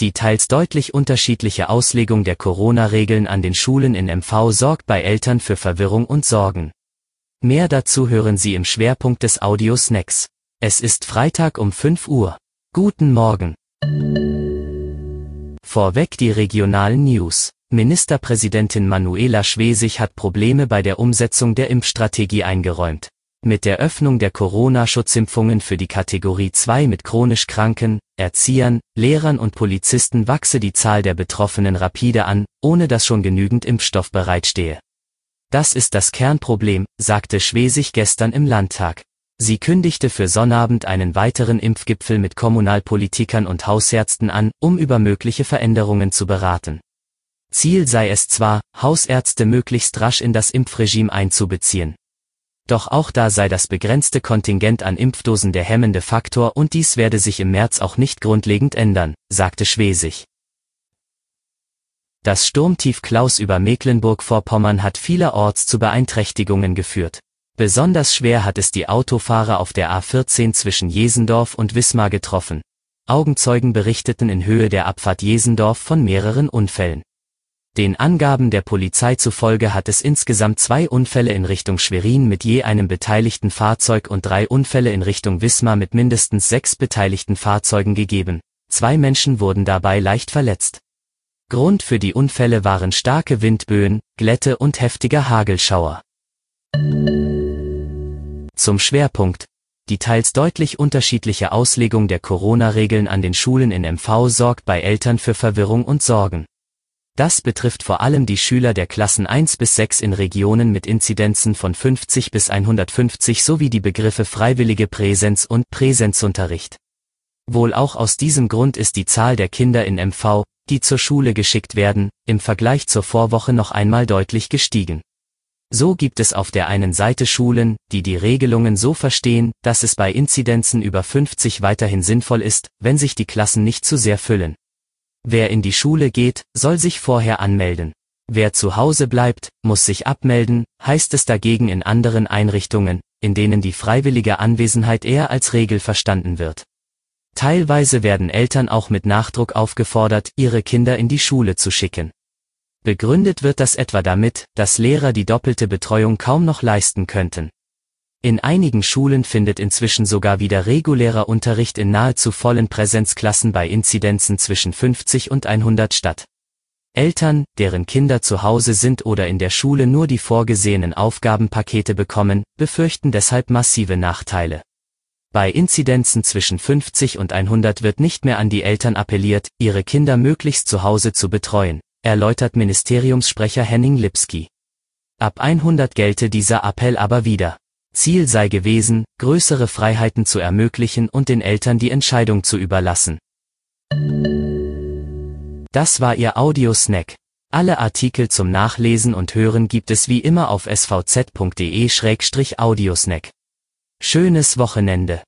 Die teils deutlich unterschiedliche Auslegung der Corona-Regeln an den Schulen in MV sorgt bei Eltern für Verwirrung und Sorgen. Mehr dazu hören Sie im Schwerpunkt des Audiosnacks. Es ist Freitag um 5 Uhr. Guten Morgen. Vorweg die regionalen News. Ministerpräsidentin Manuela Schwesig hat Probleme bei der Umsetzung der Impfstrategie eingeräumt. Mit der Öffnung der Corona-Schutzimpfungen für die Kategorie 2 mit chronisch Kranken, Erziehern, Lehrern und Polizisten wachse die Zahl der Betroffenen rapide an, ohne dass schon genügend Impfstoff bereitstehe. Das ist das Kernproblem, sagte Schwesig gestern im Landtag. Sie kündigte für Sonnabend einen weiteren Impfgipfel mit Kommunalpolitikern und Hausärzten an, um über mögliche Veränderungen zu beraten. Ziel sei es zwar, Hausärzte möglichst rasch in das Impfregime einzubeziehen. Doch auch da sei das begrenzte Kontingent an Impfdosen der hemmende Faktor und dies werde sich im März auch nicht grundlegend ändern, sagte Schwesig. Das Sturmtief Klaus über Mecklenburg-Vorpommern hat vielerorts zu Beeinträchtigungen geführt. Besonders schwer hat es die Autofahrer auf der A14 zwischen Jesendorf und Wismar getroffen. Augenzeugen berichteten in Höhe der Abfahrt Jesendorf von mehreren Unfällen. Den Angaben der Polizei zufolge hat es insgesamt zwei Unfälle in Richtung Schwerin mit je einem beteiligten Fahrzeug und drei Unfälle in Richtung Wismar mit mindestens sechs beteiligten Fahrzeugen gegeben. Zwei Menschen wurden dabei leicht verletzt. Grund für die Unfälle waren starke Windböen, Glätte und heftiger Hagelschauer. Zum Schwerpunkt. Die teils deutlich unterschiedliche Auslegung der Corona-Regeln an den Schulen in MV sorgt bei Eltern für Verwirrung und Sorgen. Das betrifft vor allem die Schüler der Klassen 1 bis 6 in Regionen mit Inzidenzen von 50 bis 150 sowie die Begriffe freiwillige Präsenz und Präsenzunterricht. Wohl auch aus diesem Grund ist die Zahl der Kinder in MV, die zur Schule geschickt werden, im Vergleich zur Vorwoche noch einmal deutlich gestiegen. So gibt es auf der einen Seite Schulen, die die Regelungen so verstehen, dass es bei Inzidenzen über 50 weiterhin sinnvoll ist, wenn sich die Klassen nicht zu sehr füllen. Wer in die Schule geht, soll sich vorher anmelden. Wer zu Hause bleibt, muss sich abmelden, heißt es dagegen in anderen Einrichtungen, in denen die freiwillige Anwesenheit eher als Regel verstanden wird. Teilweise werden Eltern auch mit Nachdruck aufgefordert, ihre Kinder in die Schule zu schicken. Begründet wird das etwa damit, dass Lehrer die doppelte Betreuung kaum noch leisten könnten. In einigen Schulen findet inzwischen sogar wieder regulärer Unterricht in nahezu vollen Präsenzklassen bei Inzidenzen zwischen 50 und 100 statt. Eltern, deren Kinder zu Hause sind oder in der Schule nur die vorgesehenen Aufgabenpakete bekommen, befürchten deshalb massive Nachteile. Bei Inzidenzen zwischen 50 und 100 wird nicht mehr an die Eltern appelliert, ihre Kinder möglichst zu Hause zu betreuen, erläutert Ministeriumssprecher Henning Lipski. Ab 100 gelte dieser Appell aber wieder. Ziel sei gewesen, größere Freiheiten zu ermöglichen und den Eltern die Entscheidung zu überlassen. Das war Ihr Audiosnack. Alle Artikel zum Nachlesen und Hören gibt es wie immer auf svz.de-audiosnack. Schönes Wochenende.